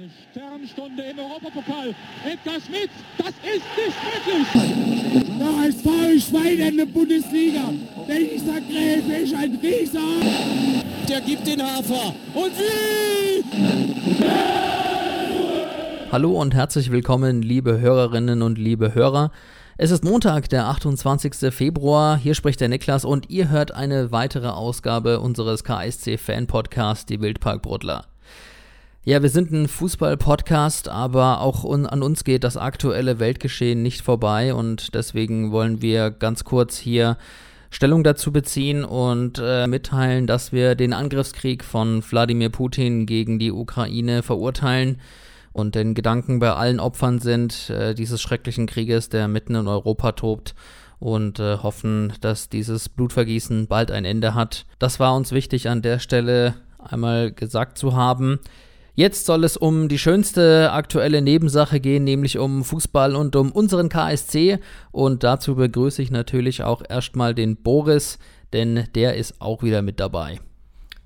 Eine Sternstunde im Europapokal. Edgar Schmidt, das ist nicht möglich. Der HSV Schwein in der Bundesliga. Dieser Gräfe ist ein Rieser. Der gibt den Hafer. Und wie? Hallo und herzlich willkommen, liebe Hörerinnen und liebe Hörer. Es ist Montag, der 28. Februar. Hier spricht der Niklas und ihr hört eine weitere Ausgabe unseres KSC-Fan-Podcasts, die Wildparkbrudler. Ja, wir sind ein Fußball-Podcast, aber auch un an uns geht das aktuelle Weltgeschehen nicht vorbei und deswegen wollen wir ganz kurz hier Stellung dazu beziehen und äh, mitteilen, dass wir den Angriffskrieg von Wladimir Putin gegen die Ukraine verurteilen und den Gedanken bei allen Opfern sind äh, dieses schrecklichen Krieges, der mitten in Europa tobt und äh, hoffen, dass dieses Blutvergießen bald ein Ende hat. Das war uns wichtig an der Stelle einmal gesagt zu haben. Jetzt soll es um die schönste aktuelle Nebensache gehen, nämlich um Fußball und um unseren KSC. Und dazu begrüße ich natürlich auch erstmal den Boris, denn der ist auch wieder mit dabei.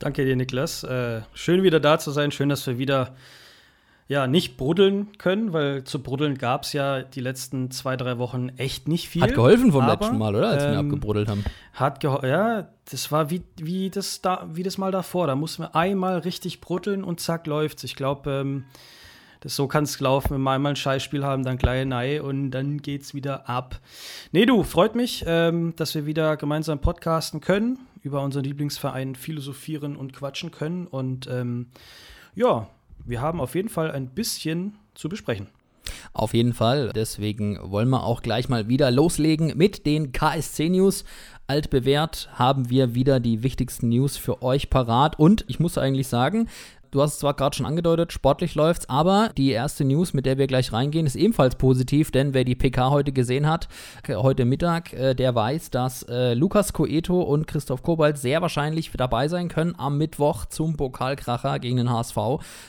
Danke dir, Niklas. Äh, schön wieder da zu sein. Schön, dass wir wieder ja, nicht bruddeln können, weil zu bruddeln gab es ja die letzten zwei, drei Wochen echt nicht viel. Hat geholfen vom aber, letzten Mal, oder? Als ähm, wir abgebruddelt haben. Hat geholfen, ja, das war wie, wie, das da, wie das Mal davor. Da mussten wir einmal richtig bruddeln und zack, läuft's. Ich glaube, ähm, das so kann es laufen, wenn wir einmal ein Scheißspiel haben, dann gleich Nei und dann geht's wieder ab. Nee, du, freut mich, ähm, dass wir wieder gemeinsam podcasten können, über unseren Lieblingsverein philosophieren und quatschen können. Und ähm, ja, wir haben auf jeden Fall ein bisschen zu besprechen. Auf jeden Fall. Deswegen wollen wir auch gleich mal wieder loslegen mit den KSC News. Altbewährt haben wir wieder die wichtigsten News für euch parat. Und ich muss eigentlich sagen, Du hast es zwar gerade schon angedeutet, sportlich läuft's, aber die erste News, mit der wir gleich reingehen, ist ebenfalls positiv, denn wer die PK heute gesehen hat, äh, heute Mittag, äh, der weiß, dass äh, Lukas Coeto und Christoph Kobalt sehr wahrscheinlich dabei sein können am Mittwoch zum Pokalkracher gegen den HSV,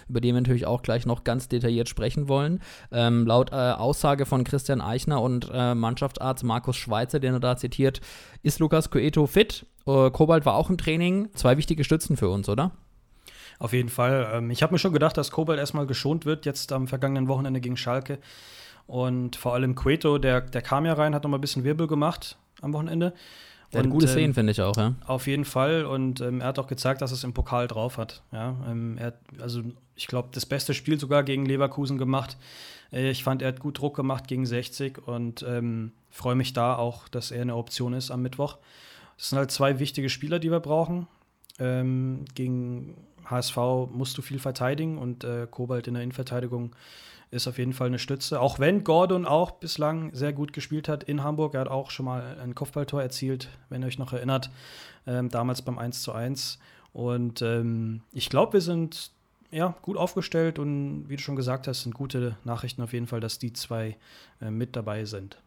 über den wir natürlich auch gleich noch ganz detailliert sprechen wollen. Ähm, laut äh, Aussage von Christian Eichner und äh, Mannschaftsarzt Markus Schweizer, den er da zitiert, ist Lukas Coeto fit. Äh, Kobalt war auch im Training. Zwei wichtige Stützen für uns, oder? Auf jeden Fall. Ähm, ich habe mir schon gedacht, dass Kobalt erstmal geschont wird, jetzt am vergangenen Wochenende gegen Schalke. Und vor allem Cueto, der, der kam ja rein, hat noch mal ein bisschen Wirbel gemacht am Wochenende. Der hat gute Szenen, ähm, finde ich auch, ja. Auf jeden Fall. Und ähm, er hat auch gezeigt, dass es im Pokal drauf hat. Ja, ähm, er hat, also ich glaube, das beste Spiel sogar gegen Leverkusen gemacht. Äh, ich fand, er hat gut Druck gemacht gegen 60 und ähm, freue mich da auch, dass er eine Option ist am Mittwoch. Das sind halt zwei wichtige Spieler, die wir brauchen. Ähm, gegen HSV musst du viel verteidigen und äh, Kobalt in der Innenverteidigung ist auf jeden Fall eine Stütze. Auch wenn Gordon auch bislang sehr gut gespielt hat in Hamburg. Er hat auch schon mal ein Kopfballtor erzielt, wenn ihr euch noch erinnert, ähm, damals beim 1 zu 1. Und ähm, ich glaube, wir sind ja, gut aufgestellt und wie du schon gesagt hast, sind gute Nachrichten auf jeden Fall, dass die zwei äh, mit dabei sind.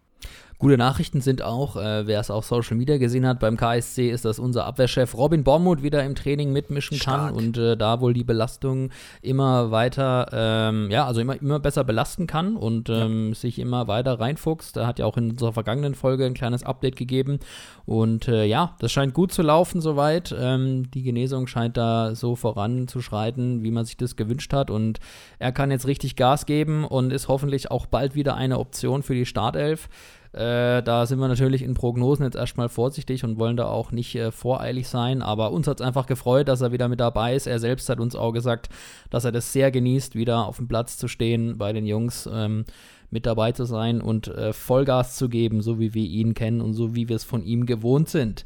Gute Nachrichten sind auch, äh, wer es auf Social Media gesehen hat, beim KSC ist, dass unser Abwehrchef Robin Bormuth wieder im Training mitmischen Stark. kann und äh, da wohl die Belastung immer weiter, ähm, ja, also immer, immer besser belasten kann und ähm, ja. sich immer weiter reinfuchst. Da hat ja auch in unserer vergangenen Folge ein kleines Update gegeben und äh, ja, das scheint gut zu laufen soweit. Ähm, die Genesung scheint da so voranzuschreiten, wie man sich das gewünscht hat und er kann jetzt richtig Gas geben und ist hoffentlich auch bald wieder eine Option für die Startelf. Äh, da sind wir natürlich in Prognosen jetzt erstmal vorsichtig und wollen da auch nicht äh, voreilig sein. Aber uns hat es einfach gefreut, dass er wieder mit dabei ist. Er selbst hat uns auch gesagt, dass er das sehr genießt, wieder auf dem Platz zu stehen bei den Jungs. Ähm, mit dabei zu sein und äh, Vollgas zu geben, so wie wir ihn kennen und so wie wir es von ihm gewohnt sind.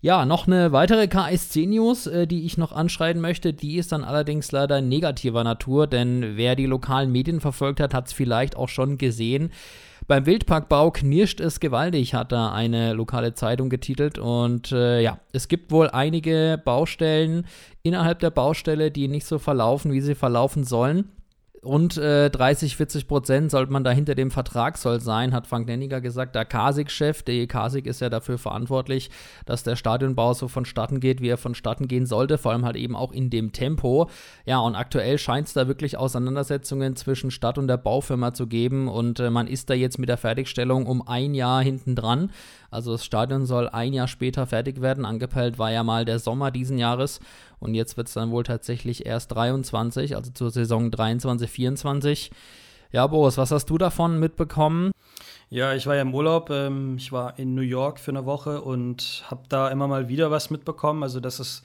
Ja, noch eine weitere KSC-News, äh, die ich noch anschreiben möchte. Die ist dann allerdings leider negativer Natur, denn wer die lokalen Medien verfolgt hat, hat es vielleicht auch schon gesehen. Beim Wildparkbau knirscht es gewaltig, hat da eine lokale Zeitung getitelt. Und äh, ja, es gibt wohl einige Baustellen innerhalb der Baustelle, die nicht so verlaufen, wie sie verlaufen sollen rund äh, 30, 40 Prozent sollte man da hinter dem Vertrag soll sein, hat Frank Nenniger gesagt. Der Kasik-Chef, der Kasik ist ja dafür verantwortlich, dass der Stadionbau so vonstatten geht, wie er vonstatten gehen sollte, vor allem halt eben auch in dem Tempo. Ja, und aktuell scheint es da wirklich Auseinandersetzungen zwischen Stadt und der Baufirma zu geben und äh, man ist da jetzt mit der Fertigstellung um ein Jahr hinten dran. Also das Stadion soll ein Jahr später fertig werden. Angepeilt war ja mal der Sommer diesen Jahres und jetzt wird es dann wohl tatsächlich erst 23, also zur Saison 23, 24. Ja, Boris, was hast du davon mitbekommen? Ja, ich war ja im Urlaub. Ähm, ich war in New York für eine Woche und habe da immer mal wieder was mitbekommen. Also, dass es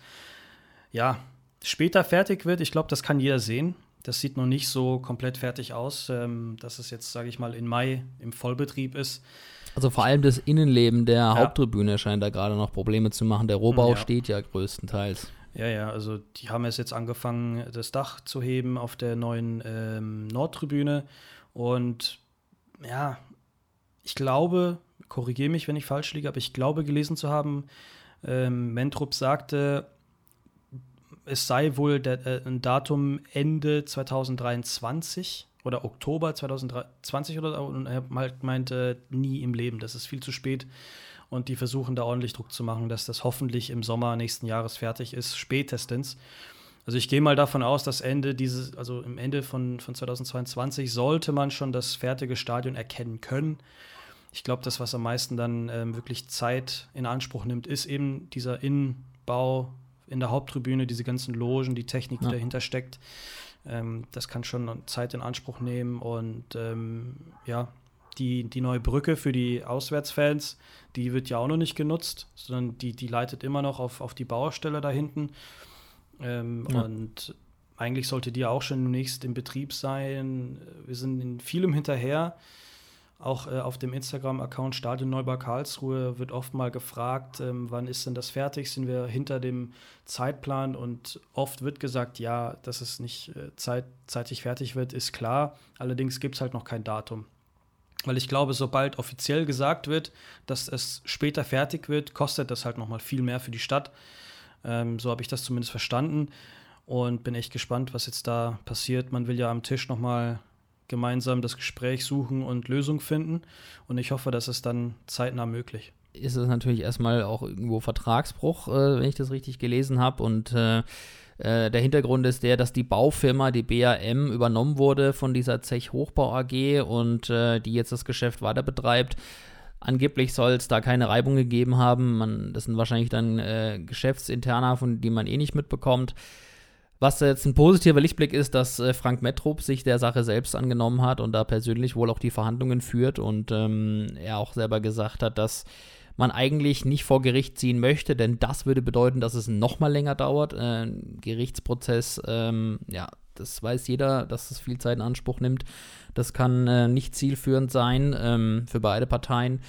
ja später fertig wird. Ich glaube, das kann jeder sehen. Das sieht noch nicht so komplett fertig aus, ähm, dass es jetzt, sage ich mal, in Mai im Vollbetrieb ist. Also vor allem das Innenleben der ja. Haupttribüne scheint da gerade noch Probleme zu machen. Der Rohbau ja. steht ja größtenteils. Ja, ja, also die haben es jetzt angefangen, das Dach zu heben auf der neuen ähm, Nordtribüne. Und ja, ich glaube, korrigiere mich, wenn ich falsch liege, aber ich glaube gelesen zu haben, ähm, Mentrup sagte, es sei wohl der, äh, ein Datum Ende 2023 oder Oktober 2020 oder und er meinte nie im Leben, das ist viel zu spät und die versuchen da ordentlich Druck zu machen, dass das hoffentlich im Sommer nächsten Jahres fertig ist, spätestens. Also ich gehe mal davon aus, dass Ende dieses, also im Ende von, von 2022 sollte man schon das fertige Stadion erkennen können. Ich glaube, das, was am meisten dann ähm, wirklich Zeit in Anspruch nimmt, ist eben dieser Innenbau in der Haupttribüne, diese ganzen Logen, die Technik, die ja. dahinter steckt. Ähm, das kann schon Zeit in Anspruch nehmen und ähm, ja, die, die neue Brücke für die Auswärtsfans, die wird ja auch noch nicht genutzt, sondern die, die leitet immer noch auf, auf die Baustelle da hinten. Ähm, ja. Und eigentlich sollte die auch schon demnächst in Betrieb sein. Wir sind in vielem hinterher. Auch äh, auf dem Instagram-Account Stadion Neubau Karlsruhe wird oft mal gefragt, ähm, wann ist denn das fertig? Sind wir hinter dem Zeitplan? Und oft wird gesagt, ja, dass es nicht äh, zeit, zeitig fertig wird, ist klar. Allerdings gibt es halt noch kein Datum. Weil ich glaube, sobald offiziell gesagt wird, dass es später fertig wird, kostet das halt noch mal viel mehr für die Stadt. Ähm, so habe ich das zumindest verstanden und bin echt gespannt, was jetzt da passiert. Man will ja am Tisch noch mal gemeinsam das Gespräch suchen und Lösung finden. Und ich hoffe, dass es dann zeitnah möglich. Ist es natürlich erstmal auch irgendwo Vertragsbruch, äh, wenn ich das richtig gelesen habe. Und äh, äh, der Hintergrund ist der, dass die Baufirma, die BAM, übernommen wurde von dieser Zech Hochbau AG und äh, die jetzt das Geschäft weiter betreibt. Angeblich soll es da keine Reibung gegeben haben. Man, das sind wahrscheinlich dann äh, Geschäftsinterner, von die man eh nicht mitbekommt. Was jetzt ein positiver Lichtblick ist, dass äh, Frank Metrop sich der Sache selbst angenommen hat und da persönlich wohl auch die Verhandlungen führt und ähm, er auch selber gesagt hat, dass man eigentlich nicht vor Gericht ziehen möchte, denn das würde bedeuten, dass es noch mal länger dauert. Äh, Gerichtsprozess, ähm, ja, das weiß jeder, dass es viel Zeit in Anspruch nimmt. Das kann äh, nicht zielführend sein ähm, für beide Parteien.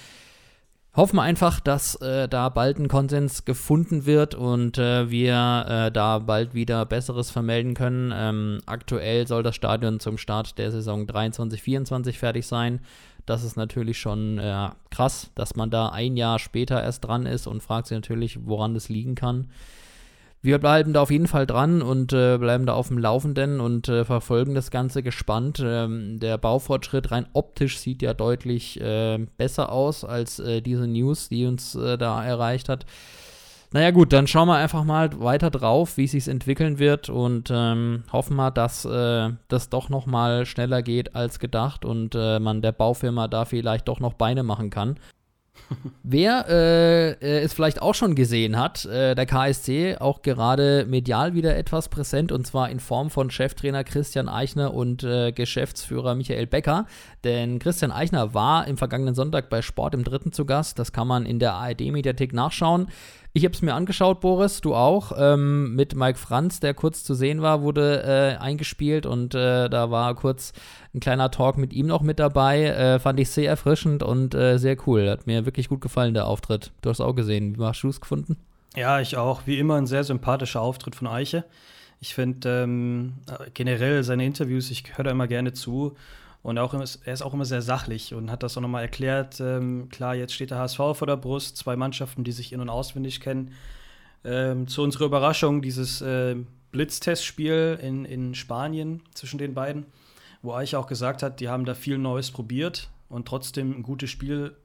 Hoffen wir einfach, dass äh, da bald ein Konsens gefunden wird und äh, wir äh, da bald wieder Besseres vermelden können. Ähm, aktuell soll das Stadion zum Start der Saison 23-24 fertig sein. Das ist natürlich schon äh, krass, dass man da ein Jahr später erst dran ist und fragt sich natürlich, woran das liegen kann wir bleiben da auf jeden Fall dran und äh, bleiben da auf dem Laufenden und äh, verfolgen das Ganze gespannt. Ähm, der Baufortschritt rein optisch sieht ja deutlich äh, besser aus als äh, diese News, die uns äh, da erreicht hat. Naja gut, dann schauen wir einfach mal weiter drauf, wie es sich entwickeln wird und ähm, hoffen wir, dass äh, das doch noch mal schneller geht als gedacht und man der Baufirma da vielleicht doch noch Beine machen kann. Wer äh, äh, es vielleicht auch schon gesehen hat, äh, der KSC auch gerade medial wieder etwas präsent und zwar in Form von Cheftrainer Christian Eichner und äh, Geschäftsführer Michael Becker. Denn Christian Eichner war im vergangenen Sonntag bei Sport im Dritten zu Gast. Das kann man in der ARD-Mediathek nachschauen. Ich habe es mir angeschaut, Boris, du auch. Ähm, mit Mike Franz, der kurz zu sehen war, wurde äh, eingespielt und äh, da war kurz ein kleiner Talk mit ihm noch mit dabei. Äh, fand ich sehr erfrischend und äh, sehr cool. Hat mir wirklich gut gefallen, der Auftritt. Du hast auch gesehen. Wie hast du es gefunden? Ja, ich auch. Wie immer ein sehr sympathischer Auftritt von Eiche. Ich finde ähm, generell seine Interviews, ich höre da immer gerne zu. Und auch, er ist auch immer sehr sachlich und hat das auch nochmal erklärt. Ähm, klar, jetzt steht der HSV vor der Brust, zwei Mannschaften, die sich in- und auswendig kennen. Ähm, zu unserer Überraschung dieses äh, Blitztestspiel in, in Spanien zwischen den beiden, wo Eich auch gesagt hat, die haben da viel Neues probiert und trotzdem ein gutes Spiel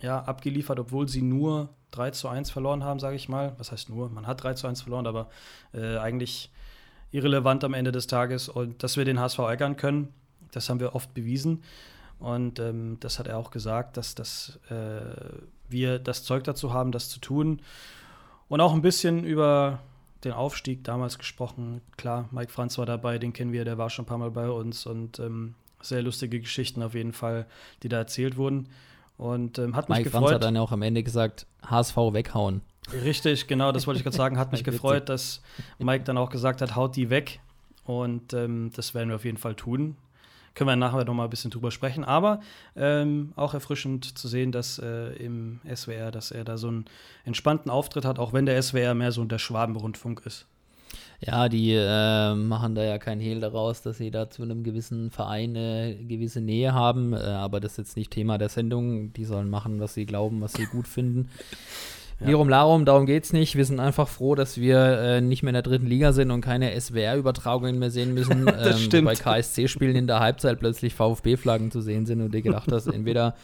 ja, abgeliefert, obwohl sie nur 3 zu 1 verloren haben, sage ich mal. Was heißt nur? Man hat 3 zu 1 verloren, aber äh, eigentlich irrelevant am Ende des Tages und dass wir den HSV ärgern können. Das haben wir oft bewiesen. Und ähm, das hat er auch gesagt, dass das äh, wir das Zeug dazu haben, das zu tun. Und auch ein bisschen über den Aufstieg damals gesprochen. Klar, Mike Franz war dabei, den kennen wir, der war schon ein paar Mal bei uns und ähm, sehr lustige Geschichten auf jeden Fall, die da erzählt wurden. Und ähm, hat mich Mike gefreut. Franz hat dann auch am Ende gesagt, HSV weghauen. Richtig, genau, das wollte ich gerade sagen. Hat mich gefreut, dass Mike dann auch gesagt hat, haut die weg. Und ähm, das werden wir auf jeden Fall tun. Können wir nachher noch mal ein bisschen drüber sprechen. Aber ähm, auch erfrischend zu sehen, dass äh, im SWR, dass er da so einen entspannten Auftritt hat, auch wenn der SWR mehr so der Schwabenrundfunk ist. Ja, die äh, machen da ja kein Hehl daraus, dass sie da zu einem gewissen Verein eine gewisse Nähe haben. Äh, aber das ist jetzt nicht Thema der Sendung. Die sollen machen, was sie glauben, was sie gut finden. Ja. Lirum Larum, darum geht's nicht. Wir sind einfach froh, dass wir äh, nicht mehr in der dritten Liga sind und keine SWR-Übertragungen mehr sehen müssen. das ähm, stimmt. Bei KSC-Spielen in der Halbzeit plötzlich VfB-Flaggen zu sehen sind und dir gedacht hast, entweder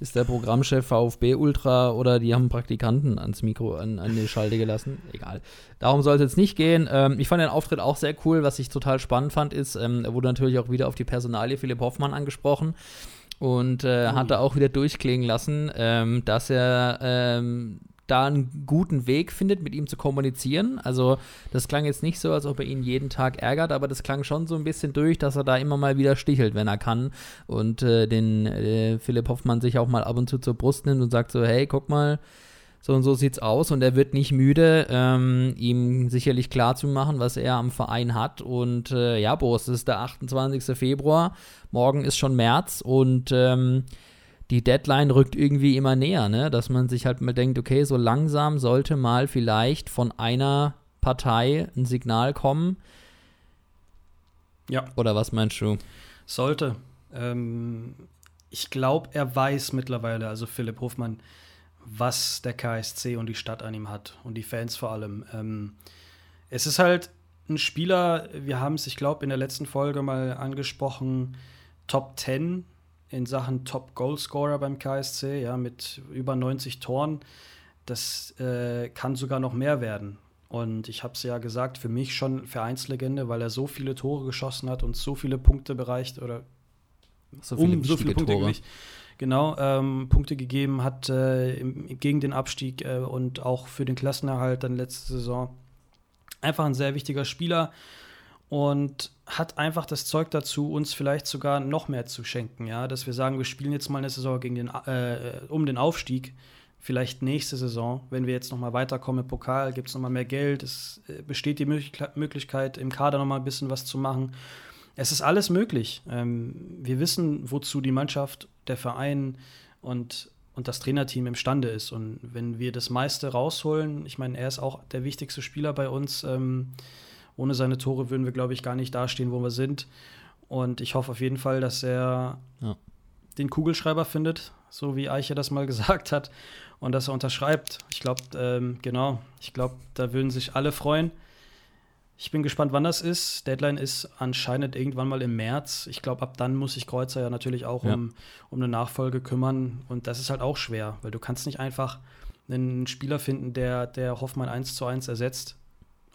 ist der Programmchef VfB Ultra oder die haben Praktikanten ans Mikro, an, an die Schalte gelassen. Egal. Darum soll es jetzt nicht gehen. Ähm, ich fand den Auftritt auch sehr cool. Was ich total spannend fand, ist, ähm, er wurde natürlich auch wieder auf die Personalie Philipp Hoffmann angesprochen und äh, oh. hat da auch wieder durchklingen lassen, ähm, dass er ähm, da einen guten Weg findet, mit ihm zu kommunizieren. Also das klang jetzt nicht so, als ob er ihn jeden Tag ärgert, aber das klang schon so ein bisschen durch, dass er da immer mal wieder stichelt, wenn er kann. Und äh, den äh, Philipp Hoffmann sich auch mal ab und zu zur Brust nimmt und sagt so, hey, guck mal, so und so sieht's aus und er wird nicht müde, ähm, ihm sicherlich klar zu machen, was er am Verein hat. Und äh, ja, Boris, es ist der 28. Februar, morgen ist schon März und ähm, die Deadline rückt irgendwie immer näher, ne? Dass man sich halt mal denkt, okay, so langsam sollte mal vielleicht von einer Partei ein Signal kommen. Ja. Oder was meinst du? Sollte. Ähm, ich glaube, er weiß mittlerweile, also Philipp Hofmann, was der KSC und die Stadt an ihm hat und die Fans vor allem. Ähm, es ist halt ein Spieler, wir haben es, ich glaube, in der letzten Folge mal angesprochen, Top 10 in Sachen Top-Goalscorer beim KSC, ja, mit über 90 Toren. Das äh, kann sogar noch mehr werden. Und ich habe es ja gesagt, für mich schon Vereinslegende, weil er so viele Tore geschossen hat und so viele Punkte bereicht oder so viele, um so viele Punkte Tore. genau ähm, Punkte gegeben hat äh, im, gegen den Abstieg äh, und auch für den Klassenerhalt dann letzte Saison. Einfach ein sehr wichtiger Spieler und hat einfach das Zeug dazu, uns vielleicht sogar noch mehr zu schenken, ja, dass wir sagen, wir spielen jetzt mal eine Saison gegen den, äh, um den Aufstieg, vielleicht nächste Saison, wenn wir jetzt noch mal weiterkommen im Pokal, gibt es noch mal mehr Geld, es äh, besteht die Möglichkeit, im Kader noch mal ein bisschen was zu machen. Es ist alles möglich. Ähm, wir wissen, wozu die Mannschaft, der Verein und und das Trainerteam imstande ist. Und wenn wir das meiste rausholen, ich meine, er ist auch der wichtigste Spieler bei uns, ähm, ohne seine Tore würden wir, glaube ich, gar nicht dastehen, wo wir sind. Und ich hoffe auf jeden Fall, dass er ja. den Kugelschreiber findet, so wie Eiche das mal gesagt hat, und dass er unterschreibt. Ich glaube, ähm, genau, ich glaube, da würden sich alle freuen. Ich bin gespannt, wann das ist. Deadline ist anscheinend irgendwann mal im März. Ich glaube, ab dann muss sich Kreuzer ja natürlich auch ja. Um, um eine Nachfolge kümmern. Und das ist halt auch schwer, weil du kannst nicht einfach einen Spieler finden, der, der Hoffmann 1 zu 1 ersetzt.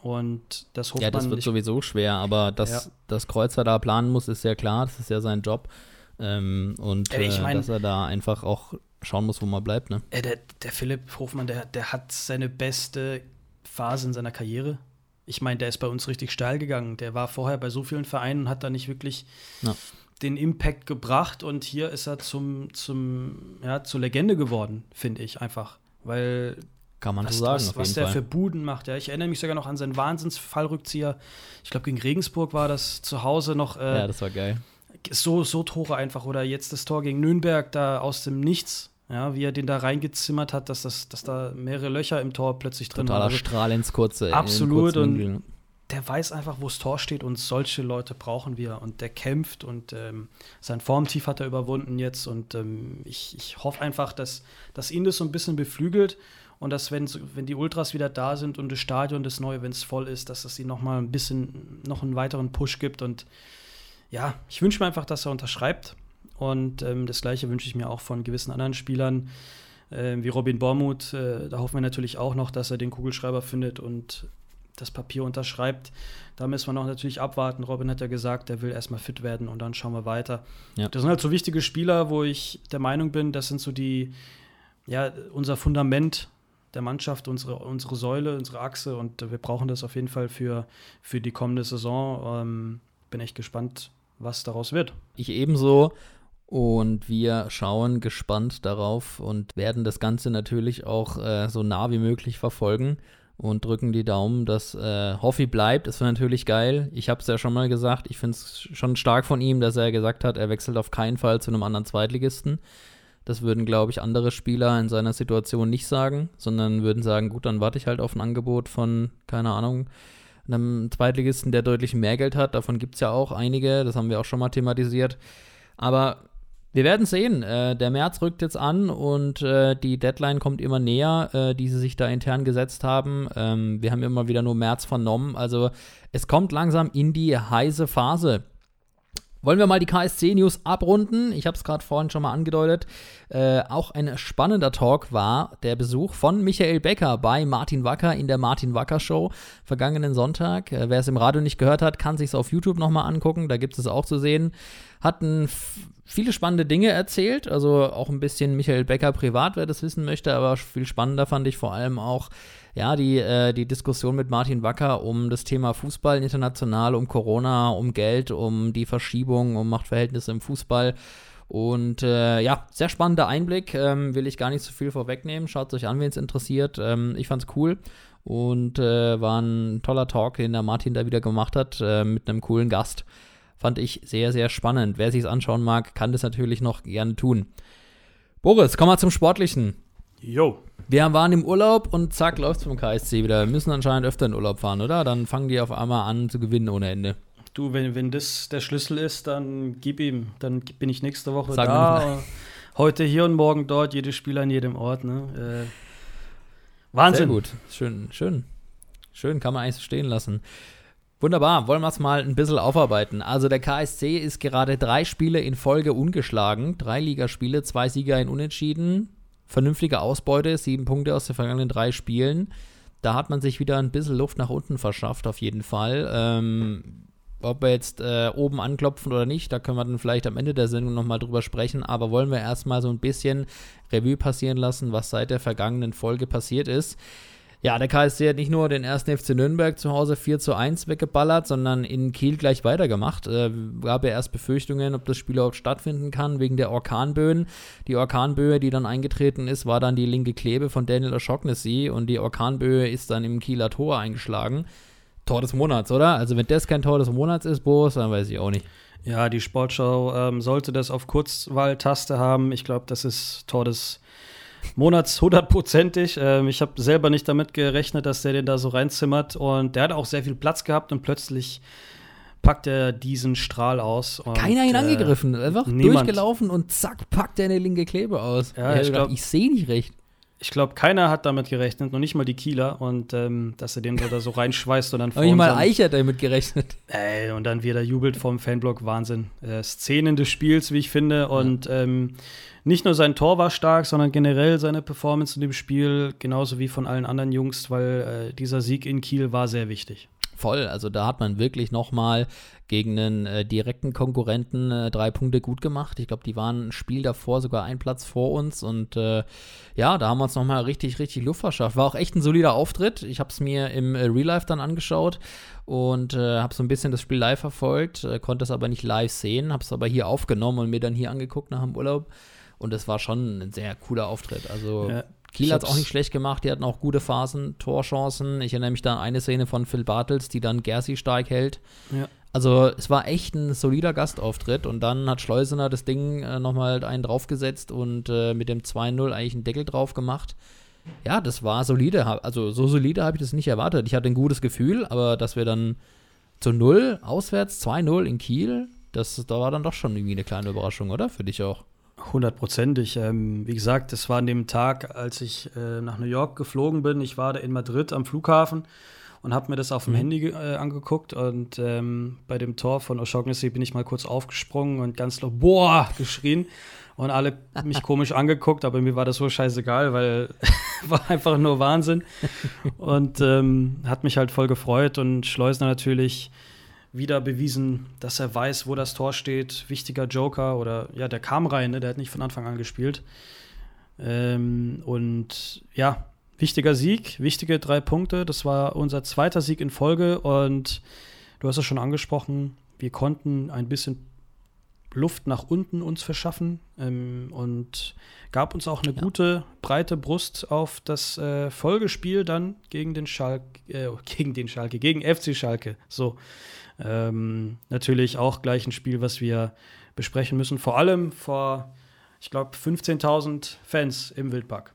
Und das Hofmann. Ja, das wird sowieso schwer, aber dass ja. das Kreuzer da planen muss, ist ja klar, das ist ja sein Job. Ähm, und äh, ich mein, dass er da einfach auch schauen muss, wo man bleibt. Ne? Äh, der, der Philipp Hofmann, der, der hat seine beste Phase in seiner Karriere. Ich meine, der ist bei uns richtig steil gegangen. Der war vorher bei so vielen Vereinen und hat da nicht wirklich ja. den Impact gebracht. Und hier ist er zum, zum, ja, zur Legende geworden, finde ich einfach. Weil kann man was, so sagen. Was, was der Fall. für Buden macht. Ja. Ich erinnere mich sogar noch an seinen Wahnsinnsfallrückzieher. Ich glaube, gegen Regensburg war das zu Hause noch. Äh, ja, das war geil. So, so Tore einfach. Oder jetzt das Tor gegen Nürnberg da aus dem Nichts. Ja, wie er den da reingezimmert hat, dass, das, dass da mehrere Löcher im Tor plötzlich drin Totaler waren. Totaler Strahl ins kurze. Absolut. und der weiß einfach, wo das Tor steht und solche Leute brauchen wir. Und der kämpft und ähm, sein Formtief hat er überwunden jetzt. Und ähm, ich, ich hoffe einfach, dass, dass ihn das so ein bisschen beflügelt und dass, wenn, wenn die Ultras wieder da sind und das Stadion, das neue, wenn es voll ist, dass es ihnen noch mal ein bisschen, noch einen weiteren Push gibt. Und ja, ich wünsche mir einfach, dass er unterschreibt. Und ähm, das Gleiche wünsche ich mir auch von gewissen anderen Spielern, äh, wie Robin Bormuth. Äh, da hoffen wir natürlich auch noch, dass er den Kugelschreiber findet und das Papier unterschreibt. Da müssen wir noch natürlich abwarten. Robin hat ja gesagt, er will erstmal fit werden und dann schauen wir weiter. Ja. Das sind halt so wichtige Spieler, wo ich der Meinung bin, das sind so die, ja, unser Fundament der Mannschaft, unsere, unsere Säule, unsere Achse und wir brauchen das auf jeden Fall für, für die kommende Saison. Ähm, bin echt gespannt, was daraus wird. Ich ebenso. Und wir schauen gespannt darauf und werden das Ganze natürlich auch äh, so nah wie möglich verfolgen und drücken die Daumen, dass äh, Hoffi bleibt. Wäre natürlich geil. Ich habe es ja schon mal gesagt. Ich finde es schon stark von ihm, dass er gesagt hat, er wechselt auf keinen Fall zu einem anderen Zweitligisten. Das würden, glaube ich, andere Spieler in seiner Situation nicht sagen, sondern würden sagen, gut, dann warte ich halt auf ein Angebot von, keine Ahnung, einem Zweitligisten, der deutlich mehr Geld hat. Davon gibt es ja auch einige, das haben wir auch schon mal thematisiert. Aber wir werden sehen. Äh, der März rückt jetzt an und äh, die Deadline kommt immer näher, äh, die sie sich da intern gesetzt haben. Ähm, wir haben immer wieder nur März vernommen. Also es kommt langsam in die heiße Phase. Wollen wir mal die KSC-News abrunden? Ich habe es gerade vorhin schon mal angedeutet. Äh, auch ein spannender Talk war der Besuch von Michael Becker bei Martin Wacker in der Martin Wacker Show vergangenen Sonntag. Äh, wer es im Radio nicht gehört hat, kann sich es auf YouTube nochmal angucken. Da gibt es auch zu sehen. Hatten viele spannende Dinge erzählt, also auch ein bisschen Michael Becker privat, wer das wissen möchte, aber viel spannender fand ich vor allem auch ja, die, äh, die Diskussion mit Martin Wacker um das Thema Fußball international, um Corona, um Geld, um die Verschiebung, um Machtverhältnisse im Fußball. Und äh, ja, sehr spannender Einblick. Ähm, will ich gar nicht so viel vorwegnehmen. Schaut es euch an, wenn es interessiert. Ähm, ich fand's cool und äh, war ein toller Talk, den der Martin da wieder gemacht hat, äh, mit einem coolen Gast. Fand ich sehr, sehr spannend. Wer sich anschauen mag, kann das natürlich noch gerne tun. Boris, komm mal zum Sportlichen. Jo. Wir waren im Urlaub und zack, läuft's vom KSC wieder. Wir müssen anscheinend öfter in Urlaub fahren, oder? Dann fangen die auf einmal an zu gewinnen ohne Ende. Du, wenn, wenn das der Schlüssel ist, dann gib ihm. Dann bin ich nächste Woche Sag da. Heute hier und morgen dort, jedes Spiel an jedem Ort. Ne? Äh, Wahnsinn. Sehr gut. Schön, schön. Schön, kann man eigentlich so stehen lassen. Wunderbar, wollen wir es mal ein bisschen aufarbeiten. Also der KSC ist gerade drei Spiele in Folge ungeschlagen. Drei Ligaspiele, zwei Sieger in Unentschieden vernünftige Ausbeute, sieben Punkte aus den vergangenen drei Spielen. Da hat man sich wieder ein bisschen Luft nach unten verschafft, auf jeden Fall. Ähm, ob wir jetzt äh, oben anklopfen oder nicht, da können wir dann vielleicht am Ende der Sendung nochmal drüber sprechen. Aber wollen wir erstmal so ein bisschen Revue passieren lassen, was seit der vergangenen Folge passiert ist. Ja, der KSC hat nicht nur den ersten FC Nürnberg zu Hause 4 zu 1 weggeballert, sondern in Kiel gleich weitergemacht. Äh, gab ja erst Befürchtungen, ob das Spiel überhaupt stattfinden kann, wegen der Orkanböen. Die Orkanböe, die dann eingetreten ist, war dann die linke Klebe von Daniel O'Shaughnessy und die Orkanböe ist dann im Kieler Tor eingeschlagen. Tor des Monats, oder? Also wenn das kein Tor des Monats ist, Boris, dann weiß ich auch nicht. Ja, die Sportschau ähm, sollte das auf Kurzwahltaste haben. Ich glaube, das ist Tor des Monats hundertprozentig. Ähm, ich habe selber nicht damit gerechnet, dass der den da so reinzimmert. Und der hat auch sehr viel Platz gehabt und plötzlich packt er diesen Strahl aus. Und, Keiner ihn äh, angegriffen, einfach niemand. durchgelaufen und zack, packt er eine linke Klebe aus. Ja, ich, ich sehe nicht recht. Ich glaube, keiner hat damit gerechnet, noch nicht mal die Kieler. Und ähm, dass er den da so reinschweißt und dann vor Nicht mal Eich hat damit gerechnet. Ey, und dann wieder jubelt vom Fanblock. Wahnsinn. Äh, Szenen des Spiels, wie ich finde. Und ähm, nicht nur sein Tor war stark, sondern generell seine Performance in dem Spiel, genauso wie von allen anderen Jungs, weil äh, dieser Sieg in Kiel war sehr wichtig. Voll, also da hat man wirklich nochmal gegen einen äh, direkten Konkurrenten äh, drei Punkte gut gemacht. Ich glaube, die waren ein Spiel davor sogar ein Platz vor uns und äh, ja, da haben wir uns nochmal richtig, richtig Luft verschafft. War auch echt ein solider Auftritt. Ich habe es mir im äh, Real Life dann angeschaut und äh, habe so ein bisschen das Spiel live verfolgt, äh, konnte es aber nicht live sehen, habe es aber hier aufgenommen und mir dann hier angeguckt nach dem Urlaub. Und es war schon ein sehr cooler Auftritt. Also ja, Kiel hat es auch nicht schlecht gemacht. Die hatten auch gute Phasen, Torchancen. Ich erinnere mich da an eine Szene von Phil Bartels, die dann Gersi stark hält. Ja. Also es war echt ein solider Gastauftritt und dann hat Schleusener das Ding äh, nochmal einen draufgesetzt und äh, mit dem 2-0 eigentlich einen Deckel drauf gemacht. Ja, das war solide. Also so solide habe ich das nicht erwartet. Ich hatte ein gutes Gefühl, aber dass wir dann zu Null auswärts 2-0 in Kiel, das da war dann doch schon irgendwie eine kleine Überraschung, oder? Für dich auch. Hundertprozentig. Ähm, wie gesagt, das war an dem Tag, als ich äh, nach New York geflogen bin. Ich war da in Madrid am Flughafen und habe mir das auf dem mhm. Handy äh, angeguckt. Und ähm, bei dem Tor von O'Shaughnessy bin ich mal kurz aufgesprungen und ganz laut Boah geschrien. Und alle mich komisch angeguckt, aber mir war das so scheißegal, weil war einfach nur Wahnsinn. Und ähm, hat mich halt voll gefreut. Und Schleusner natürlich wieder bewiesen, dass er weiß, wo das Tor steht. Wichtiger Joker oder ja, der kam rein, ne? der hat nicht von Anfang an gespielt. Ähm, und ja, wichtiger Sieg, wichtige drei Punkte. Das war unser zweiter Sieg in Folge und du hast es schon angesprochen, wir konnten ein bisschen Luft nach unten uns verschaffen ähm, und gab uns auch eine ja. gute breite Brust auf das äh, Folgespiel dann gegen den Schalke, äh, gegen den Schalke, gegen FC Schalke. So ähm, natürlich auch gleich ein Spiel, was wir besprechen müssen. Vor allem vor, ich glaube, 15.000 Fans im Wildpark.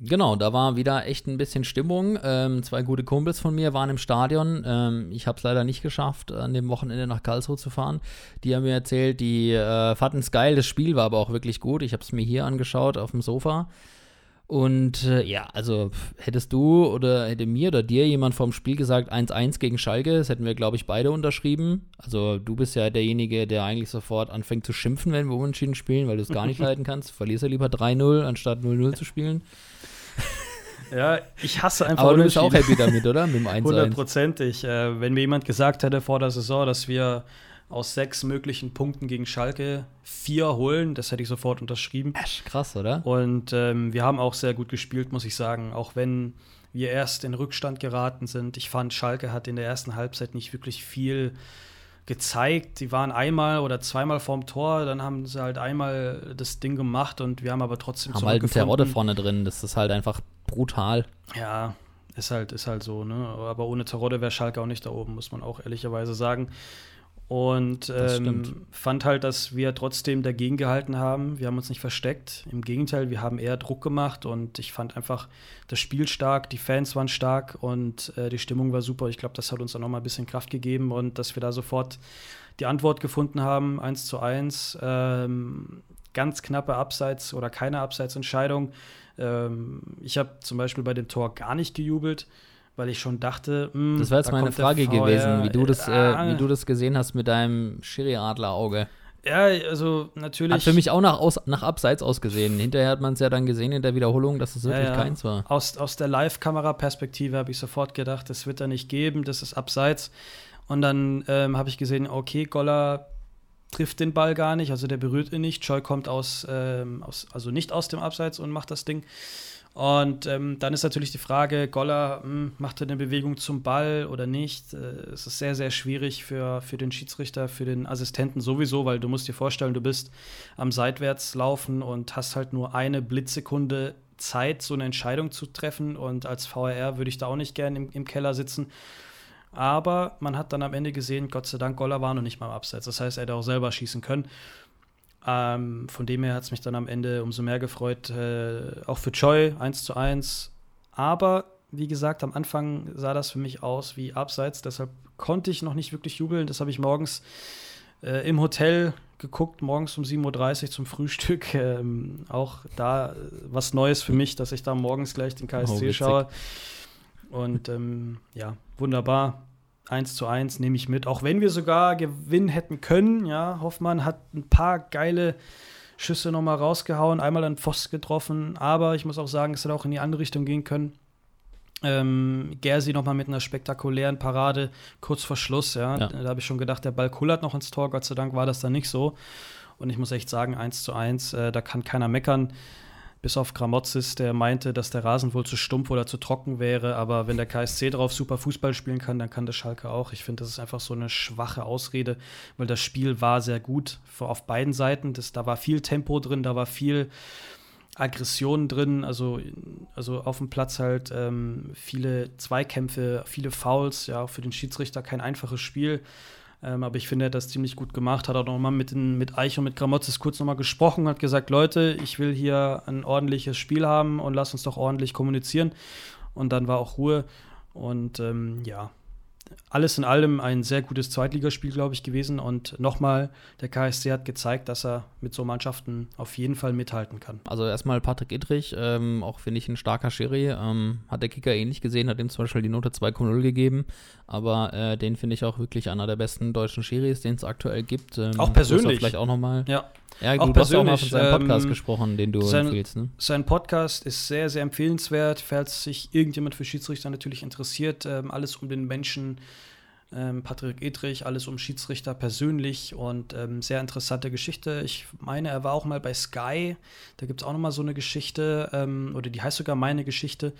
Genau, da war wieder echt ein bisschen Stimmung. Ähm, zwei gute Kumpels von mir waren im Stadion. Ähm, ich habe es leider nicht geschafft, an dem Wochenende nach Karlsruhe zu fahren. Die haben mir erzählt, die äh, fanden es geil. Das Spiel war aber auch wirklich gut. Ich habe es mir hier angeschaut auf dem Sofa. Und äh, ja, also hättest du oder hätte mir oder dir jemand vom Spiel gesagt 1-1 gegen Schalke, das hätten wir, glaube ich, beide unterschrieben. Also du bist ja derjenige, der eigentlich sofort anfängt zu schimpfen, wenn wir unentschieden spielen, weil du es gar nicht leiden kannst. Verlierst ja lieber 3-0, anstatt 0-0 zu spielen. Ja, ich hasse einfach Aber du bist auch happy damit, oder? Mit dem 1 Hundertprozentig. Äh, wenn mir jemand gesagt hätte vor der Saison, dass wir aus sechs möglichen Punkten gegen Schalke vier holen, das hätte ich sofort unterschrieben. Echt krass, oder? Und ähm, wir haben auch sehr gut gespielt, muss ich sagen. Auch wenn wir erst in Rückstand geraten sind. Ich fand, Schalke hat in der ersten Halbzeit nicht wirklich viel gezeigt. Die waren einmal oder zweimal vorm Tor, dann haben sie halt einmal das Ding gemacht und wir haben aber trotzdem haben halt einen Terodde vorne drin. Das ist halt einfach brutal. Ja, ist halt, ist halt so, ne? Aber ohne Terodde wäre Schalke auch nicht da oben, muss man auch ehrlicherweise sagen. Und ähm, fand halt, dass wir trotzdem dagegen gehalten haben. Wir haben uns nicht versteckt. Im Gegenteil, wir haben eher Druck gemacht und ich fand einfach das Spiel stark, die Fans waren stark und äh, die Stimmung war super. Ich glaube, das hat uns dann nochmal ein bisschen Kraft gegeben und dass wir da sofort die Antwort gefunden haben, 1 zu 1. Ähm, ganz knappe Abseits- oder keine Abseitsentscheidung. Ähm, ich habe zum Beispiel bei dem Tor gar nicht gejubelt weil ich schon dachte, mh, hm, Das war jetzt da meine Frage gewesen, wie du, das, äh, wie du das gesehen hast mit deinem Schiri-Adler-Auge. Ja, also natürlich. Hat für mich auch nach, aus, nach Abseits ausgesehen. Hinterher hat man es ja dann gesehen in der Wiederholung, dass es wirklich ja, ja. keins war. Aus, aus der Live-Kamera-Perspektive habe ich sofort gedacht, das wird er nicht geben, das ist Abseits. Und dann ähm, habe ich gesehen, okay, Goller trifft den Ball gar nicht, also der berührt ihn nicht. Choi kommt aus, ähm, aus, also nicht aus dem Abseits und macht das Ding. Und ähm, dann ist natürlich die Frage, Goller, mh, hm, macht er eine Bewegung zum Ball oder nicht? Äh, es ist sehr, sehr schwierig für, für den Schiedsrichter, für den Assistenten sowieso, weil du musst dir vorstellen, du bist am Seitwärts laufen und hast halt nur eine Blitzsekunde Zeit, so eine Entscheidung zu treffen. Und als VRR würde ich da auch nicht gerne im, im Keller sitzen. Aber man hat dann am Ende gesehen, Gott sei Dank, Goller war noch nicht mal im Abseits. Das heißt, er hätte auch selber schießen können. Ähm, von dem her hat es mich dann am Ende umso mehr gefreut, äh, auch für Choi 1 zu 1. Aber wie gesagt, am Anfang sah das für mich aus wie Abseits, deshalb konnte ich noch nicht wirklich jubeln. Das habe ich morgens äh, im Hotel geguckt, morgens um 7.30 Uhr zum Frühstück. Ähm, auch da äh, was Neues für mich, dass ich da morgens gleich den KSC oh, schaue. Und ähm, ja, wunderbar. 1 zu 1 nehme ich mit. Auch wenn wir sogar gewinnen hätten können, ja, Hoffmann hat ein paar geile Schüsse nochmal rausgehauen, einmal an Pfosten getroffen, aber ich muss auch sagen, es hätte auch in die andere Richtung gehen können. Ähm, Gersi nochmal mit einer spektakulären Parade kurz vor Schluss, ja. ja. Da habe ich schon gedacht, der Ball kullert noch ins Tor. Gott sei Dank war das dann nicht so. Und ich muss echt sagen, 1 zu 1, äh, da kann keiner meckern bis auf Gramozis, der meinte, dass der Rasen wohl zu stumpf oder zu trocken wäre. Aber wenn der KSC drauf super Fußball spielen kann, dann kann der Schalke auch. Ich finde, das ist einfach so eine schwache Ausrede, weil das Spiel war sehr gut auf beiden Seiten. Das, da war viel Tempo drin, da war viel Aggression drin, also, also auf dem Platz halt ähm, viele Zweikämpfe, viele Fouls, ja, auch für den Schiedsrichter kein einfaches Spiel. Ähm, aber ich finde, er hat das ziemlich gut gemacht. Hat auch noch mal mit, den, mit Eich und mit Gramotzes kurz noch mal gesprochen, hat gesagt, Leute, ich will hier ein ordentliches Spiel haben und lass uns doch ordentlich kommunizieren. Und dann war auch Ruhe. Und ähm, ja, alles in allem ein sehr gutes Zweitligaspiel, glaube ich, gewesen. Und nochmal, der KSC hat gezeigt, dass er mit so Mannschaften auf jeden Fall mithalten kann. Also erstmal Patrick Idrich, ähm, auch finde ich ein starker Schiri. Ähm, hat der Kicker ähnlich gesehen, hat ihm zum Beispiel die Note 2,0 gegeben. Aber äh, den finde ich auch wirklich einer der besten deutschen Schiris, den es aktuell gibt. Ähm, auch persönlich. Vielleicht auch nochmal. Ja. Ja, auch du hast auch mal von seinem Podcast ähm, gesprochen, den du sein, empfiehlst. Ne? Sein Podcast ist sehr, sehr empfehlenswert, falls sich irgendjemand für Schiedsrichter natürlich interessiert. Ähm, alles um den Menschen ähm, Patrick Edrich, alles um Schiedsrichter persönlich und ähm, sehr interessante Geschichte. Ich meine, er war auch mal bei Sky, da gibt es auch noch mal so eine Geschichte, ähm, oder die heißt sogar meine Geschichte.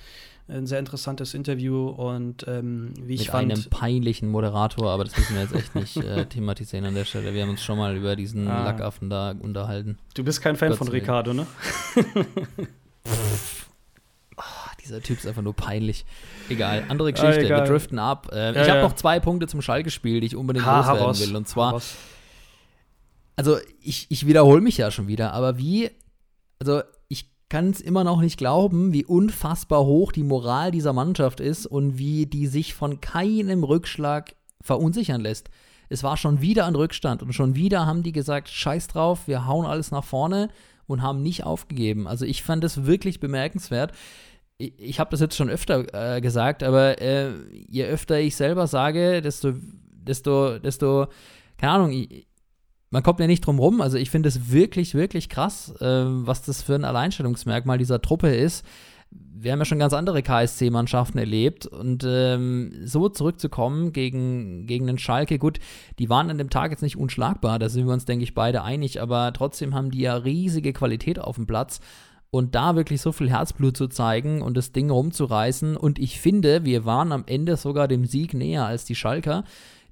Ein sehr interessantes Interview und ähm, wie ich Mit fand. einem peinlichen Moderator, aber das müssen wir jetzt echt nicht äh, thematisieren an der Stelle. Wir haben uns schon mal über diesen Ah. Lackaffen da unterhalten. Du bist kein Fan Gottes von. Ricardo, ne? Dieser Typ ist einfach nur peinlich. Egal, andere Geschichte. egal. Wir driften ab. Äh, Ja, ich habe ja. noch zwei Punkte zum Schalke-Spiel, die ich unbedingt Ha, loswerden heraus, will. Und zwar, heraus. also ich, ich wiederhole mich ja schon wieder, aber wie, also ich kann es immer noch nicht glauben, wie unfassbar hoch die Moral dieser Mannschaft ist und wie die sich von keinem Rückschlag verunsichern lässt. Es war schon wieder ein Rückstand und schon wieder haben die gesagt, scheiß drauf, wir hauen alles nach vorne und haben nicht aufgegeben. Also ich fand das wirklich bemerkenswert. Ich, ich habe das jetzt schon öfter äh, gesagt, aber äh, je öfter ich selber sage, desto, desto, desto, keine Ahnung, ich, man kommt ja nicht drum rum. Also ich finde es wirklich, wirklich krass, äh, was das für ein Alleinstellungsmerkmal dieser Truppe ist. Wir haben ja schon ganz andere KSC-Mannschaften erlebt und ähm, so zurückzukommen gegen, gegen den Schalke, gut, die waren an dem Tag jetzt nicht unschlagbar, da sind wir uns, denke ich, beide einig, aber trotzdem haben die ja riesige Qualität auf dem Platz und da wirklich so viel Herzblut zu zeigen und das Ding rumzureißen und ich finde, wir waren am Ende sogar dem Sieg näher als die Schalker.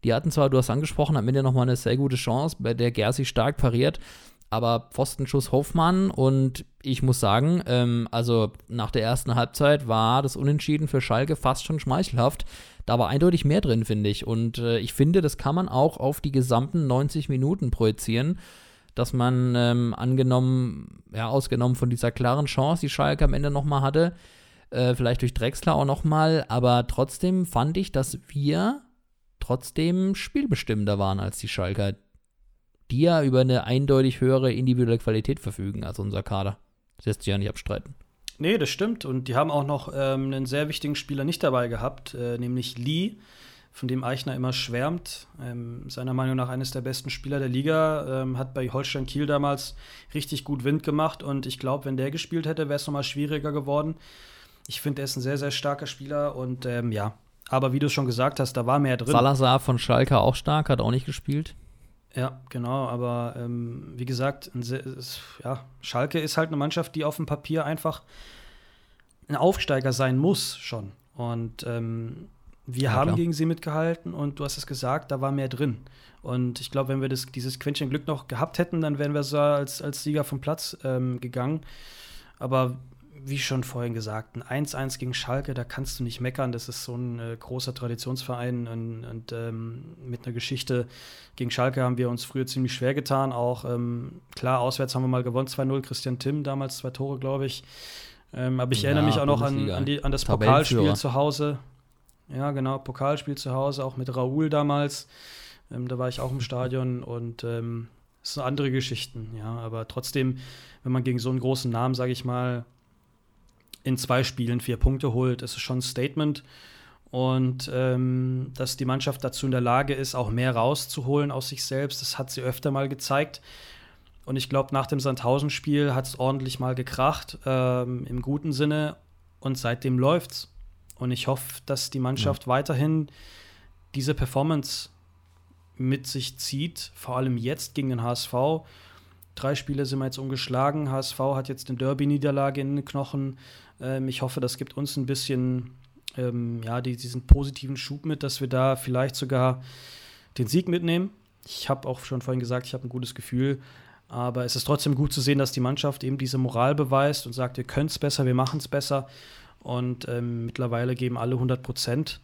Die hatten zwar, du hast angesprochen, am Ende nochmal eine sehr gute Chance, bei der Gersi stark pariert, aber Pfostenschuss Hoffmann und ich muss sagen, ähm, also nach der ersten Halbzeit war das Unentschieden für Schalke fast schon schmeichelhaft. Da war eindeutig mehr drin, finde ich. Und äh, ich finde, das kann man auch auf die gesamten 90 Minuten projizieren, dass man ähm, angenommen, ja, ausgenommen von dieser klaren Chance, die Schalke am Ende nochmal hatte, äh, vielleicht durch Drexler auch nochmal, aber trotzdem fand ich, dass wir trotzdem spielbestimmender waren als die Schalker, die ja über eine eindeutig höhere individuelle Qualität verfügen als unser Kader. Das lässt sich ja nicht abstreiten. Nee, das stimmt. Und die haben auch noch ähm, einen sehr wichtigen Spieler nicht dabei gehabt, äh, nämlich Lee, von dem Eichner immer schwärmt. Ähm, seiner Meinung nach eines der besten Spieler der Liga. Ähm, hat bei Holstein Kiel damals richtig gut Wind gemacht. Und ich glaube, wenn der gespielt hätte, wäre es nochmal schwieriger geworden. Ich finde, er ist ein sehr, sehr starker Spieler. Und ähm, ja, aber wie du schon gesagt hast, da war mehr drin. Salazar von Schalke auch stark, hat auch nicht gespielt. Ja, genau, aber ähm, wie gesagt, sehr, ja, Schalke ist halt eine Mannschaft, die auf dem Papier einfach ein Aufsteiger sein muss schon. Und ähm, wir Ja, haben klar. gegen sie mitgehalten und du hast es gesagt, da war mehr drin. Und ich glaube, wenn wir das, dieses Quäntchen Glück noch gehabt hätten, dann wären wir so als, als Sieger vom Platz ähm, gegangen. Aber wie schon vorhin gesagt, ein 1-1 gegen Schalke, da kannst du nicht meckern. Das ist so ein äh, großer Traditionsverein und, und ähm, mit einer Geschichte. Gegen Schalke haben wir uns früher ziemlich schwer getan. Auch ähm, klar, auswärts haben wir mal gewonnen, 2-0. Christian Timm, damals zwei Tore, glaube ich. Ähm, aber ich Ja, erinnere mich auch noch an, an, die, an das. Pokalspiel zu Hause. Ja, genau, Pokalspiel zu Hause, auch mit Raoul damals. Ähm, da war ich auch im Stadion und ähm, sind andere Geschichten, ja. Aber trotzdem, wenn man gegen so einen großen Namen, sage ich mal, in zwei Spielen vier Punkte holt, ist es schon ein Statement. Und ähm, dass die Mannschaft dazu in der Lage ist, auch mehr rauszuholen aus sich selbst, das hat sie öfter mal gezeigt. Und ich glaube, nach dem Sandhausen-Spiel hat es ordentlich mal gekracht, ähm, im guten Sinne. Und seitdem läuft's. Und ich hoffe, dass die Mannschaft weiterhin diese Performance mit sich zieht, vor allem jetzt gegen den HSV. Drei Spiele sind wir jetzt ungeschlagen. HSV hat jetzt eine Derby-Niederlage in den Knochen. Ähm, ich hoffe, das gibt uns ein bisschen ähm, ja, die, diesen positiven Schub mit, dass wir da vielleicht sogar den Sieg mitnehmen. Ich habe auch schon vorhin gesagt, ich habe ein gutes Gefühl. Aber es ist trotzdem gut zu sehen, dass die Mannschaft eben diese Moral beweist und sagt, wir können es besser, wir machen es besser. Und ähm, mittlerweile geben alle 100 Prozent.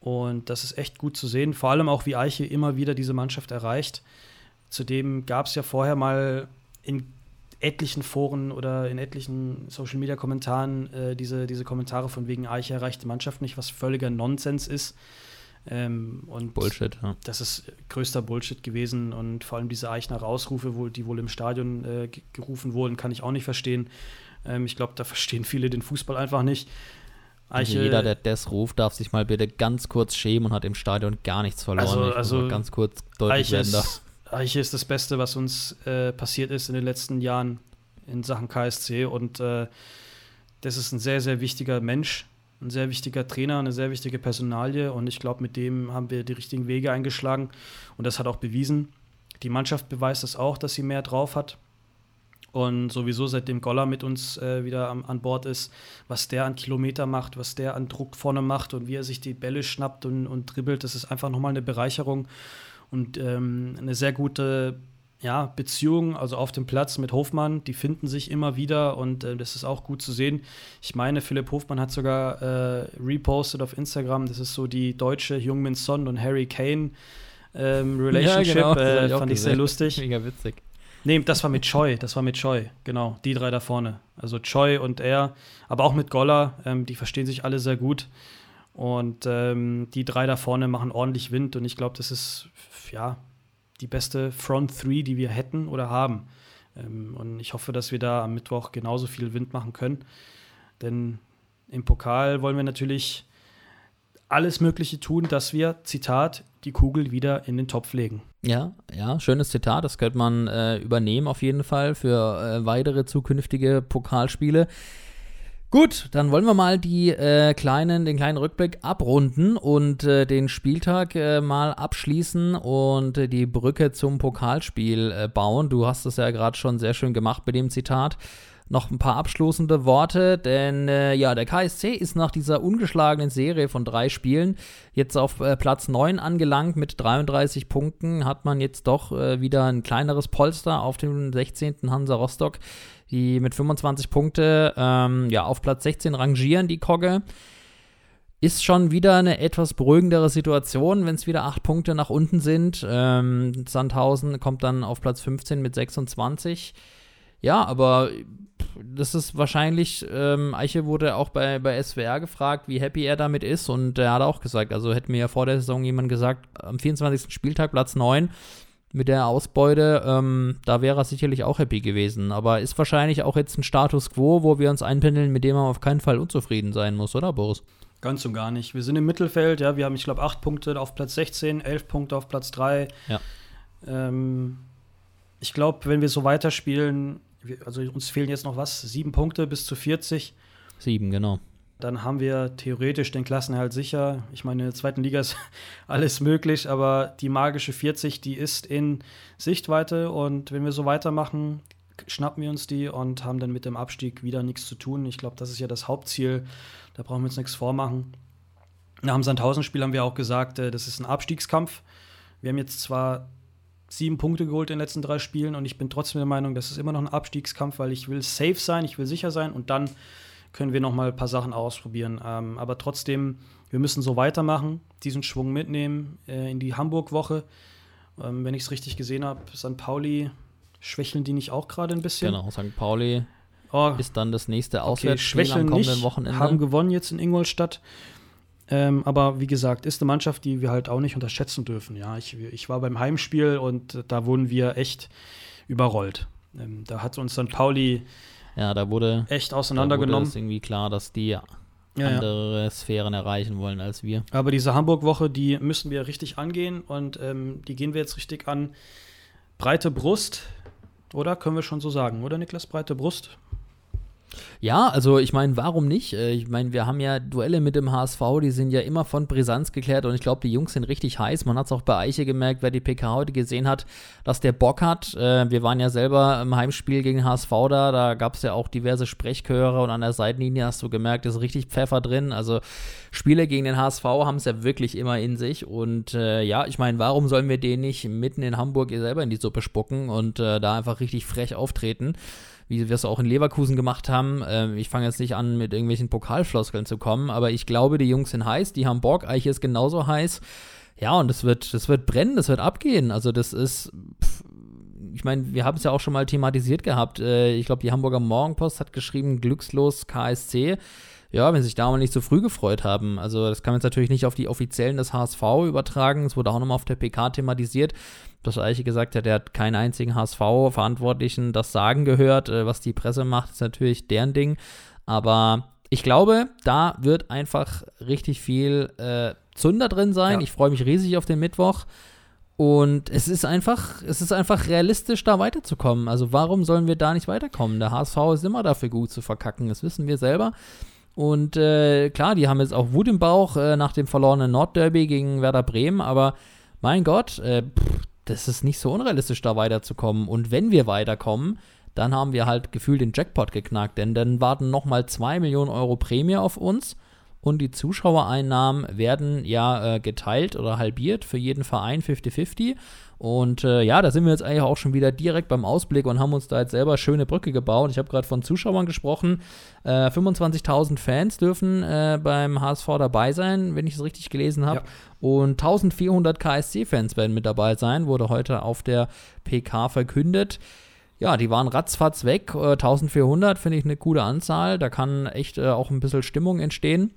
Und das ist echt gut zu sehen. Vor allem auch, wie Eiche immer wieder diese Mannschaft erreicht. Zudem gab es ja vorher mal in etlichen Foren oder in etlichen Social-Media-Kommentaren äh, diese, diese Kommentare von wegen Eiche erreicht die Mannschaft nicht, was völliger Nonsens ist. Ähm, und Bullshit, ja. das ist größter Bullshit gewesen und vor allem diese Eichner Rausrufe, wohl, die wohl im Stadion äh, ge- gerufen wurden, kann ich auch nicht verstehen. Ähm, ich glaube, da verstehen viele den Fußball einfach nicht. Also jeder, der das ruft, darf sich mal bitte ganz kurz schämen und hat im Stadion gar nichts verloren. Also- also ganz kurz deutlich Eiche ist, Eiche ist das Beste, was uns äh, passiert ist in den letzten Jahren in Sachen KSC und äh, das ist ein sehr, sehr wichtiger Mensch. ein sehr wichtiger Trainer, eine sehr wichtige Personalie und ich glaube, mit dem haben wir die richtigen Wege eingeschlagen und das hat auch bewiesen. Die Mannschaft beweist es auch, dass sie mehr drauf hat. Und sowieso seitdem Goller mit uns äh, wieder am, an Bord ist, was der an Kilometer macht, was der an Druck vorne macht und wie er sich die Bälle schnappt und, und dribbelt, das ist einfach nochmal eine Bereicherung und ähm, eine sehr gute ja, Beziehung, also auf dem Platz mit Hofmann, die finden sich immer wieder und äh, das ist auch gut zu sehen. Ich meine, Philipp Hofmann hat sogar äh, repostet auf Instagram, das ist so die deutsche Jungmin Son und Harry Kane ähm, Relationship, ja, genau, äh, fand ich sehr lustig. Mega witzig. Nee, das war mit Choi, das war mit Choi, genau, die drei da vorne. Also Choi und er, aber auch mit Goller, ähm, die verstehen sich alle sehr gut. Und ähm, die drei da vorne machen ordentlich Wind und ich glaube, das ist ja die beste Front Three, die wir hätten oder haben. Ähm, und ich hoffe, dass wir da am Mittwoch genauso viel Wind machen können. Denn im Pokal wollen wir natürlich alles Mögliche tun, dass wir, Zitat, die Kugel wieder in den Topf legen. Ja, ja, schönes Zitat. Das könnte man äh, übernehmen auf jeden Fall für äh, weitere zukünftige Pokalspiele. Gut, dann wollen wir mal die äh, kleinen, den kleinen Rückblick abrunden und äh, den Spieltag äh, mal abschließen und äh, die Brücke zum Pokalspiel äh, bauen. Du hast es ja gerade schon sehr schön gemacht mit dem Zitat noch ein paar abschließende Worte, denn äh, ja, der KSC ist nach dieser ungeschlagenen Serie von drei Spielen jetzt auf äh, Platz 9 angelangt mit 33 Punkten. Hat man jetzt doch äh, wieder ein kleineres Polster auf dem 16. Hansa Rostock, die mit 25 Punkte ähm, ja, auf Platz 16 rangieren, die Kogge. Ist schon wieder eine etwas beruhigendere Situation, wenn es wieder acht Punkte nach unten sind. Ähm, Sandhausen kommt dann auf Platz 15 mit 26. Ja, aber das ist wahrscheinlich, ähm, Eiche wurde auch bei, bei SWR gefragt, wie happy er damit ist und er hat auch gesagt, also hätte mir ja vor der Saison jemand gesagt, am 24. Spieltag Platz 9 mit der Ausbeute, ähm, da wäre er sicherlich auch happy gewesen. Aber ist wahrscheinlich auch jetzt ein Status quo, wo wir uns einpendeln, mit dem man auf keinen Fall unzufrieden sein muss, oder Boris? Ganz und gar nicht. Wir sind im Mittelfeld, ja, wir haben, ich glaube, acht Punkte auf Platz 16, elf Punkte auf Platz 3. Ja. Ähm, ich glaube, wenn wir so weiterspielen, also uns fehlen jetzt noch was, sieben Punkte bis zu 40. Sieben, genau. Dann haben wir theoretisch den Klassenhalt sicher. Ich meine, in der zweiten Liga ist alles möglich, aber die magische 40, die ist in Sichtweite und wenn wir so weitermachen, schnappen wir uns die und haben dann mit dem Abstieg wieder nichts zu tun. Ich glaube, das ist ja das Hauptziel. Da brauchen wir uns nichts vormachen. Nach dem Sandhausen-Spiel haben wir auch gesagt, äh, das ist ein Abstiegskampf. Wir haben jetzt zwar sieben Punkte geholt in den letzten drei Spielen und ich bin trotzdem der Meinung, das ist immer noch ein Abstiegskampf, weil ich will safe sein, ich will sicher sein und dann können wir noch mal ein paar Sachen ausprobieren. Ähm, aber trotzdem, wir müssen so weitermachen, diesen Schwung mitnehmen äh, in die Hamburg-Woche. Ähm, wenn ich es richtig gesehen habe, St. Pauli schwächeln die nicht auch gerade ein bisschen? Genau, St. Pauli oh, ist dann das nächste Auswärtsspiel okay, am kommenden nicht, Wochenende. Haben gewonnen jetzt in Ingolstadt. Ähm, aber wie gesagt, ist eine Mannschaft, die wir halt auch nicht unterschätzen dürfen. Ja, ich, ich war beim Heimspiel und da wurden wir echt überrollt. Ähm, da hat uns dann Pauli ja, da wurde echt auseinandergenommen. Da ist irgendwie klar, dass die ja, andere ja. Sphären erreichen wollen als wir. Aber diese Hamburg-Woche, die müssen wir richtig angehen und ähm, die gehen wir jetzt richtig an. Breite Brust, oder? Können wir schon so sagen, oder Niklas? Breite Brust? Ja, also ich meine, warum nicht? Äh, ich meine, wir haben ja Duelle mit dem HSV, die sind ja immer von Brisanz geklärt und ich glaube, die Jungs sind richtig heiß. Man hat es auch bei Eiche gemerkt, wer die PK heute gesehen hat, dass der Bock hat. Äh, wir waren ja selber im Heimspiel gegen HSV da, da gab es ja auch diverse Sprechchöre und an der Seitenlinie hast du gemerkt, ist richtig Pfeffer drin. Also Spiele gegen den HSV haben es ja wirklich immer in sich und äh, ja, ich meine, warum sollen wir den nicht mitten in Hamburg selber in die Suppe spucken und äh, da einfach richtig frech auftreten? Wie wir es auch in Leverkusen gemacht haben. Ähm, ich fange jetzt nicht an, mit irgendwelchen Pokalfloskeln zu kommen, aber ich glaube, die Jungs sind heiß, die haben Bock, Eiche ist genauso heiß. Ja, und das wird, das wird brennen, das wird abgehen. Also das ist, ich meine, wir haben es ja auch schon mal thematisiert gehabt. Äh, ich glaube, die Hamburger Morgenpost hat geschrieben, glückslos KSC. Ja, wenn sie sich da mal nicht so früh gefreut haben. Also das kann man jetzt natürlich nicht auf die Offiziellen des HSV übertragen. Es wurde auch nochmal auf der PK thematisiert dass Eiche gesagt hat, er hat keinen einzigen HSV-Verantwortlichen das Sagen gehört. Äh, was die Presse macht, ist natürlich deren Ding. Aber ich glaube, da wird einfach richtig viel äh, Zunder drin sein. Ja. Ich freue mich riesig auf den Mittwoch. Und es ist einfach, es ist einfach realistisch, da weiterzukommen. Also warum sollen wir da nicht weiterkommen? Der HSV ist immer dafür gut zu verkacken, das wissen wir selber. Und äh, klar, die haben jetzt auch Wut im Bauch äh, nach dem verlorenen Nordderby gegen Werder Bremen, aber mein Gott, äh, pff, das ist nicht so unrealistisch, da weiterzukommen. Und wenn wir weiterkommen, dann haben wir halt gefühlt den Jackpot geknackt, denn dann warten nochmal 2 Millionen Euro Prämie auf uns und die Zuschauereinnahmen werden ja äh, geteilt oder halbiert für jeden Verein 50-50. Und äh, ja, da sind wir jetzt eigentlich auch schon wieder direkt beim Ausblick und haben uns da jetzt selber schöne Brücke gebaut. Ich habe gerade von Zuschauern gesprochen. Äh, 25.000 Fans dürfen äh, beim HSV dabei sein, wenn ich es richtig gelesen habe. Ja. Und 1400 KSC-Fans werden mit dabei sein, wurde heute auf der PK verkündet ja, die waren ratzfatz weg. Äh, 1400 finde ich eine gute Anzahl. Da kann echt äh, auch ein bisschen Stimmung entstehen.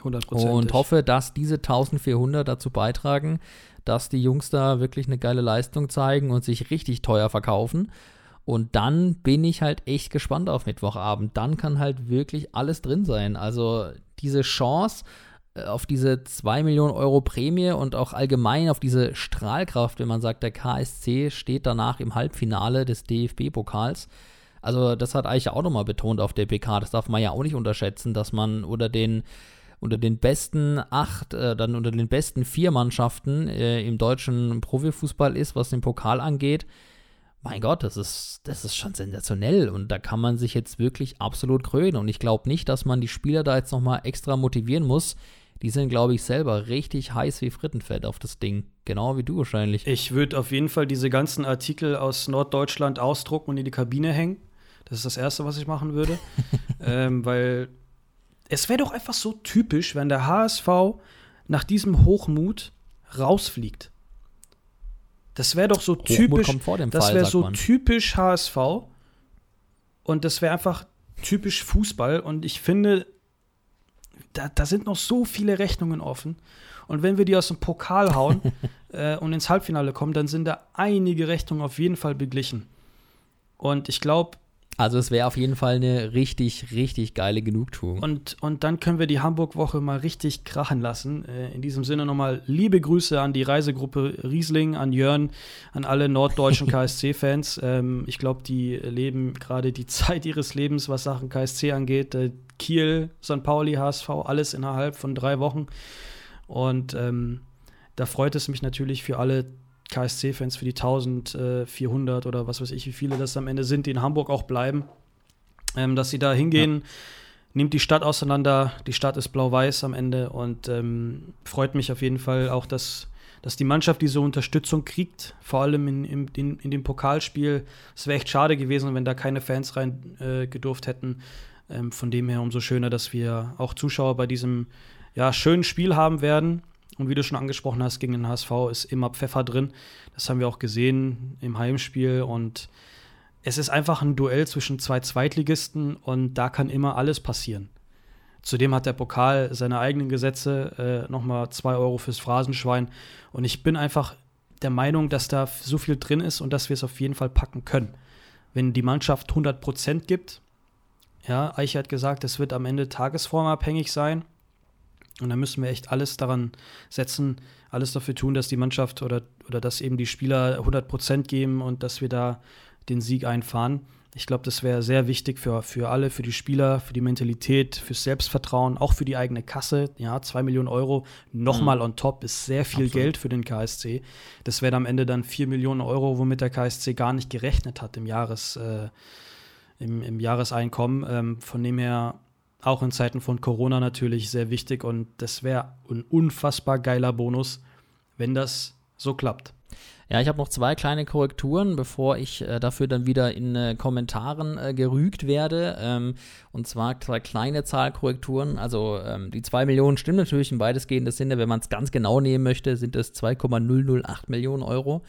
100%. Und hoffe, dass diese 1400 dazu beitragen, dass die Jungs da wirklich eine geile Leistung zeigen und sich richtig teuer verkaufen. Und dann bin ich halt echt gespannt auf Mittwochabend. Dann kann halt wirklich alles drin sein. Also diese Chance, äh, auf diese 2 Millionen Euro Prämie und auch allgemein auf diese Strahlkraft, wenn man sagt, der KSC steht danach im Halbfinale des DFB-Pokals. Also das hat Eiche auch nochmal betont auf der PK. Das darf man ja auch nicht unterschätzen, dass man unter den unter den besten acht, äh, dann unter den besten vier Mannschaften äh, im deutschen Profifußball ist, was den Pokal angeht. Mein Gott, das ist, das ist schon sensationell und da kann man sich jetzt wirklich absolut krönen. Und ich glaube nicht, dass man die Spieler da jetzt nochmal extra motivieren muss, die sind, glaube ich, selber richtig heiß wie Frittenfett auf das Ding. Genau wie du wahrscheinlich. Ich würde auf jeden Fall diese ganzen Artikel aus Norddeutschland ausdrucken und in die Kabine hängen. Das ist das Erste, was ich machen würde. ähm, weil es wäre doch einfach so typisch, wenn der HSV nach diesem Hochmut rausfliegt. Das wäre doch so Hochmut typisch. das wäre so man. typisch HSV. Und das wäre einfach typisch Fußball. Und ich finde, da, da sind noch so viele Rechnungen offen. Und wenn wir die aus dem Pokal hauen äh, und ins Halbfinale kommen, dann sind da einige Rechnungen auf jeden Fall beglichen. Und ich glaube, also es wäre auf jeden Fall eine richtig, richtig geile Genugtuung. Und, und dann können wir die Hamburg-Woche mal richtig krachen lassen. Äh, in diesem Sinne nochmal liebe Grüße an die Reisegruppe Riesling, an Jörn, an alle norddeutschen KSC-Fans. Ähm, ich glaube, die leben gerade die Zeit ihres Lebens, was Sachen KSC angeht. Äh, Kiel, St. Pauli, HSV, alles innerhalb von drei Wochen. Und ähm, da freut es mich natürlich für alle KSC-Fans für die 1400 oder was weiß ich, wie viele das am Ende sind, die in Hamburg auch bleiben, ähm, dass sie da hingehen. Ja. Nimmt die Stadt auseinander. Die Stadt ist blau-weiß am Ende und ähm, freut mich auf jeden Fall auch, dass, dass die Mannschaft diese Unterstützung kriegt, vor allem in, in, in, in dem Pokalspiel. Es wäre echt schade gewesen, wenn da keine Fans rein äh, gedurft hätten. Ähm, von dem her umso schöner, dass wir auch Zuschauer bei diesem ja, schönen Spiel haben werden. Und wie du schon angesprochen hast, gegen den HSV ist immer Pfeffer drin. Das haben wir auch gesehen im Heimspiel. Und es ist einfach ein Duell zwischen zwei Zweitligisten und da kann immer alles passieren. Zudem hat der Pokal seine eigenen Gesetze, äh, nochmal zwei Euro fürs Phrasenschwein. Und ich bin einfach der Meinung, dass da so viel drin ist und dass wir es auf jeden Fall packen können. Wenn die Mannschaft 100 Prozent gibt, ja, Eiche hat gesagt, es wird am Ende tagesformabhängig sein. Und da müssen wir echt alles daran setzen, alles dafür tun, dass die Mannschaft oder, oder dass eben die Spieler 100 Prozent geben und dass wir da den Sieg einfahren. Ich glaube, das wäre sehr wichtig für, für alle, für die Spieler, für die Mentalität, fürs Selbstvertrauen, auch für die eigene Kasse. Ja, zwei Millionen Euro nochmal mhm. on top ist sehr viel Absolut. Geld für den KSC. Das wäre am Ende dann vier Millionen Euro, womit der KSC gar nicht gerechnet hat im, Jahres, äh, im, im Jahreseinkommen. Ähm, von dem her auch in Zeiten von Corona natürlich sehr wichtig und das wäre ein unfassbar geiler Bonus, wenn das so klappt. Ja, ich habe noch zwei kleine Korrekturen, bevor ich äh, dafür dann wieder in äh, Kommentaren äh, gerügt werde. Ähm, und zwar zwei kleine Zahlkorrekturen. Also ähm, die 2 Millionen stimmen natürlich in weitestgehenden Sinne. Wenn man es ganz genau nehmen möchte, sind es 2,008 Millionen Euro.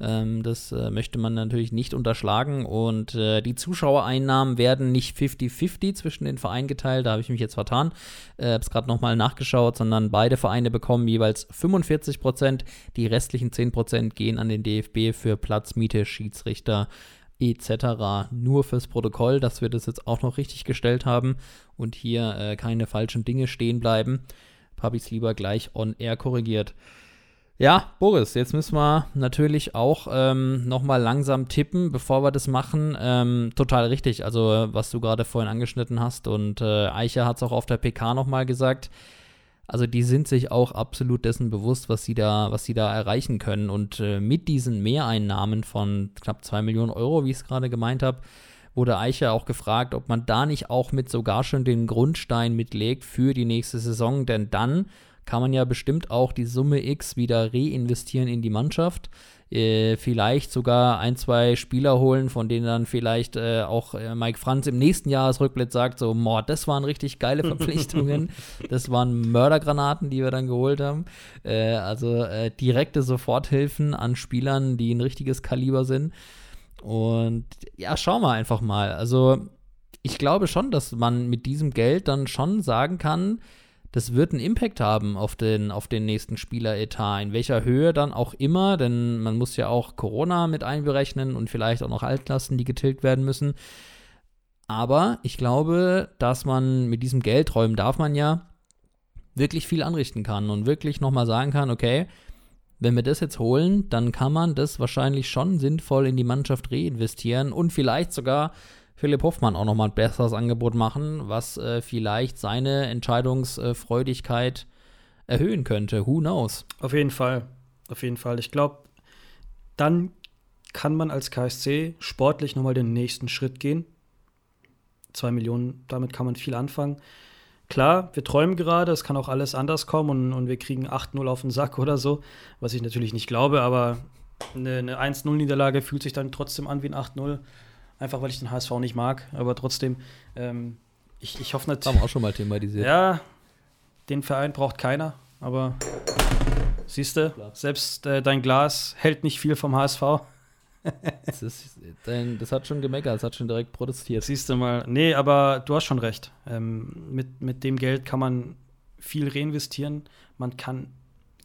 Ähm, das äh, möchte man natürlich nicht unterschlagen. Und äh, die Zuschauereinnahmen werden nicht 50-50 zwischen den Vereinen geteilt. Da habe ich mich jetzt vertan. Äh, habe es gerade nochmal nachgeschaut, sondern beide Vereine bekommen jeweils 45 Prozent. Die restlichen 10 Prozent gehen an den DFB für Platz, Miete, Schiedsrichter etc. Nur fürs Protokoll, dass wir das jetzt auch noch richtig gestellt haben und hier äh, keine falschen Dinge stehen bleiben. Habe ich es lieber gleich on air korrigiert. Ja, Boris, jetzt müssen wir natürlich auch ähm, nochmal langsam tippen, bevor wir das machen. Ähm, total richtig, also was du gerade vorhin angeschnitten hast und äh, Eicher hat es auch auf der PK nochmal gesagt. Also die sind sich auch absolut dessen bewusst, was sie da, was sie da erreichen können. Und äh, mit diesen Mehreinnahmen von knapp 2 Millionen Euro, wie ich es gerade gemeint habe, wurde Eicher auch gefragt, ob man da nicht auch mit sogar schon den Grundstein mitlegt für die nächste Saison, denn dann kann man ja bestimmt auch die Summe X wieder reinvestieren in die Mannschaft. Äh, vielleicht sogar ein, zwei Spieler holen, von denen dann vielleicht äh, auch äh, Mike Franz im nächsten Jahresrückblick sagt, so, boah, das waren richtig geile Verpflichtungen. das waren Mördergranaten, die wir dann geholt haben. Äh, also äh, direkte Soforthilfen an Spielern, die ein richtiges Kaliber sind. Und ja, schauen wir einfach mal. Also ich glaube schon, dass man mit diesem Geld dann schon sagen kann, das wird einen Impact haben auf den, auf den nächsten Spieleretat. In welcher Höhe dann auch immer, denn man muss ja auch Corona mit einberechnen und vielleicht auch noch Altlasten, die getilgt werden müssen. Aber ich glaube, dass man mit diesem Geld, räumen darf man ja, wirklich viel anrichten kann und wirklich nochmal sagen kann, okay, wenn wir das jetzt holen, dann kann man das wahrscheinlich schon sinnvoll in die Mannschaft reinvestieren und vielleicht sogar Philipp Hoffmann auch nochmal ein besseres Angebot machen, was äh, vielleicht seine Entscheidungsfreudigkeit erhöhen könnte. Who knows? Auf jeden Fall. Auf jeden Fall. Ich glaube, dann kann man als KSC sportlich nochmal den nächsten Schritt gehen. Zwei Millionen, damit kann man viel anfangen. Klar, wir träumen gerade, es kann auch alles anders kommen und, und wir kriegen 8-0 auf den Sack oder so, was ich natürlich nicht glaube, aber eine, eine 1-0-Niederlage fühlt sich dann trotzdem an wie ein 8-0 einfach weil ich den HSV nicht mag. Aber trotzdem, ähm, ich, ich hoffe nicht. Haben wir auch schon mal thematisiert. Ja, den Verein braucht keiner, aber siehst du, selbst äh, dein Glas hält nicht viel vom HSV. das, ist, das, hat schon gemeckert, das hat schon direkt protestiert. Siehst du mal, nee, aber du hast schon recht. Ähm, mit, mit dem Geld kann man viel reinvestieren. Man kann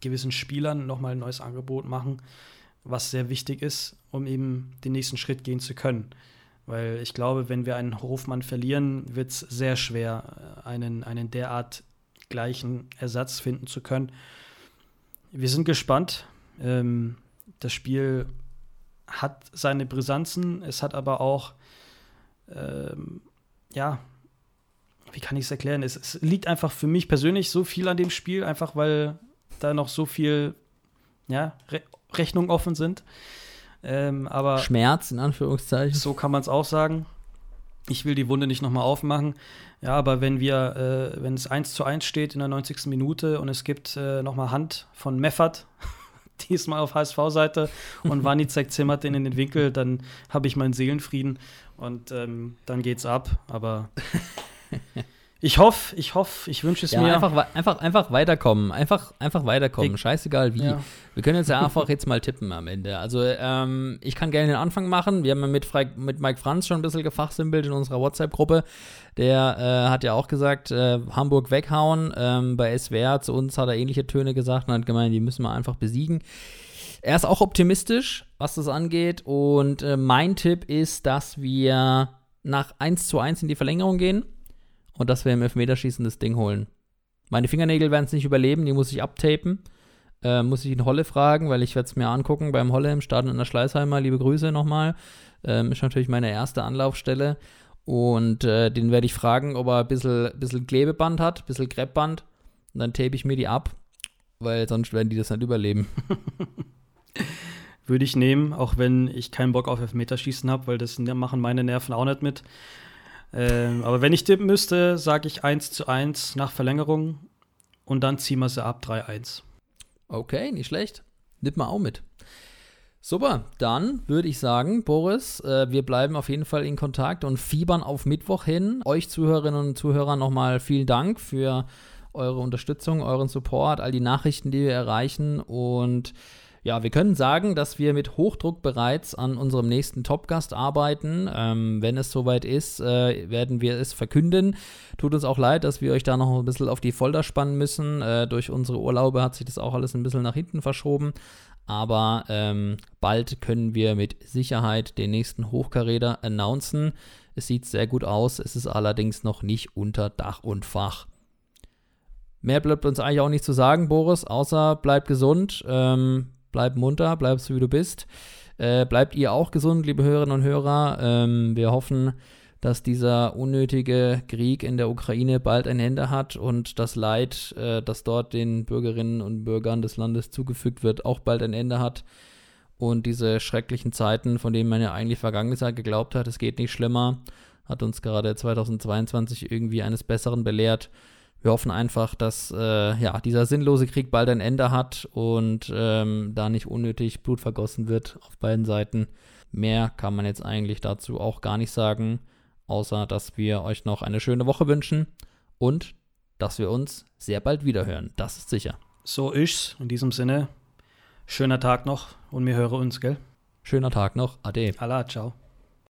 gewissen Spielern nochmal ein neues Angebot machen, was sehr wichtig ist, um eben den nächsten Schritt gehen zu können. Weil ich glaube, wenn wir einen Hofmann verlieren, wird es sehr schwer, einen, einen derart gleichen Ersatz finden zu können. Wir sind gespannt. Ähm, das Spiel hat seine Brisanzen, es hat aber auch, ähm, ja, wie kann ich es erklären? Es, liegt einfach für mich persönlich so viel an dem Spiel, einfach weil da noch so viel ja, Re Rechnungen offen sind. Ähm, aber Schmerz in Anführungszeichen. So kann man es auch sagen. Ich will die Wunde nicht nochmal aufmachen. Ja, aber wenn wir, äh, wenn es 1 zu 1 steht in der 90. Minute und es gibt äh, nochmal Hand von Meffert, diesmal auf HSV-Seite und Wanizek zimmert den in den Winkel, dann habe ich meinen Seelenfrieden und ähm, dann geht's ab. Aber Ich hoffe, ich hoffe, ich wünsche es ja, mir. Einfach, einfach, einfach weiterkommen. Einfach, einfach weiterkommen. Ich, Scheißegal wie. Ja. Wir können jetzt ja einfach jetzt mal tippen am Ende. Also, ähm, ich kann gerne den Anfang machen. Wir haben ja mit, mit Mike Franz schon ein bisschen gefachsimpelt in unserer WhatsApp-Gruppe. Der äh, hat ja auch gesagt, äh, Hamburg weghauen. Ähm, bei SWR zu uns hat er ähnliche Töne gesagt und hat gemeint, die müssen wir einfach besiegen. Er ist auch optimistisch, was das angeht. Und äh, mein Tipp ist, dass wir nach 1 zu 1 in die Verlängerung gehen und dass wir im Elfmeterschießen das Ding holen. Meine Fingernägel werden es nicht überleben, die muss ich abtapen. Äh, muss ich ihn Holle fragen, weil ich werde es mir angucken beim Holle im Stadion in der Schleißheimer. Liebe Grüße nochmal. Ähm, ist natürlich meine erste Anlaufstelle. Und äh, den werde ich fragen, ob er ein bisschen, bisschen Klebeband hat, ein bisschen Kreppband. Und dann tape ich mir die ab, weil sonst werden die das nicht überleben. Würde ich nehmen, auch wenn ich keinen Bock auf Elfmeterschießen habe, weil das machen meine Nerven auch nicht mit. Ähm, aber wenn ich tippen müsste, sage ich 1 zu 1 nach Verlängerung und dann ziehen wir sie ab 3-1. Okay, nicht schlecht. Nimm mal auch mit. Super, dann würde ich sagen, Boris, äh, wir bleiben auf jeden Fall in Kontakt und fiebern auf Mittwoch hin. Euch Zuhörerinnen und Zuhörer nochmal vielen Dank für eure Unterstützung, euren Support, all die Nachrichten, die wir erreichen und ja, wir können sagen, dass wir mit Hochdruck bereits an unserem nächsten Topgast arbeiten. Ähm, wenn es soweit ist, äh, werden wir es verkünden. Tut uns auch leid, dass wir euch da noch ein bisschen auf die Folter spannen müssen. Äh, durch unsere Urlaube hat sich das auch alles ein bisschen nach hinten verschoben. Aber ähm, bald können wir mit Sicherheit den nächsten Hochkaräter announcen. Es sieht sehr gut aus, es ist allerdings noch nicht unter Dach und Fach. Mehr bleibt uns eigentlich auch nicht zu sagen, Boris, außer bleib gesund, ähm, bleib munter, bleib so wie du bist. Äh, bleibt ihr auch gesund, liebe Hörerinnen und Hörer. Ähm, wir hoffen, dass dieser unnötige Krieg in der Ukraine bald ein Ende hat und das Leid, äh, das dort den Bürgerinnen und Bürgern des Landes zugefügt wird, auch bald ein Ende hat. Und diese schrecklichen Zeiten, von denen man ja eigentlich vergangene Zeit geglaubt hat, es geht nicht schlimmer, hat uns gerade 2022 irgendwie eines Besseren belehrt. Wir hoffen einfach, dass äh, ja, dieser sinnlose Krieg bald ein Ende hat und ähm, da nicht unnötig Blut vergossen wird auf beiden Seiten. Mehr kann man jetzt eigentlich dazu auch gar nicht sagen außer dass wir euch noch eine schöne Woche wünschen und dass wir uns sehr bald wiederhören. Das ist sicher. So ist's. In diesem Sinne, schöner Tag noch und wir hören uns, gell? Schöner Tag noch. Ade. Allah, ciao.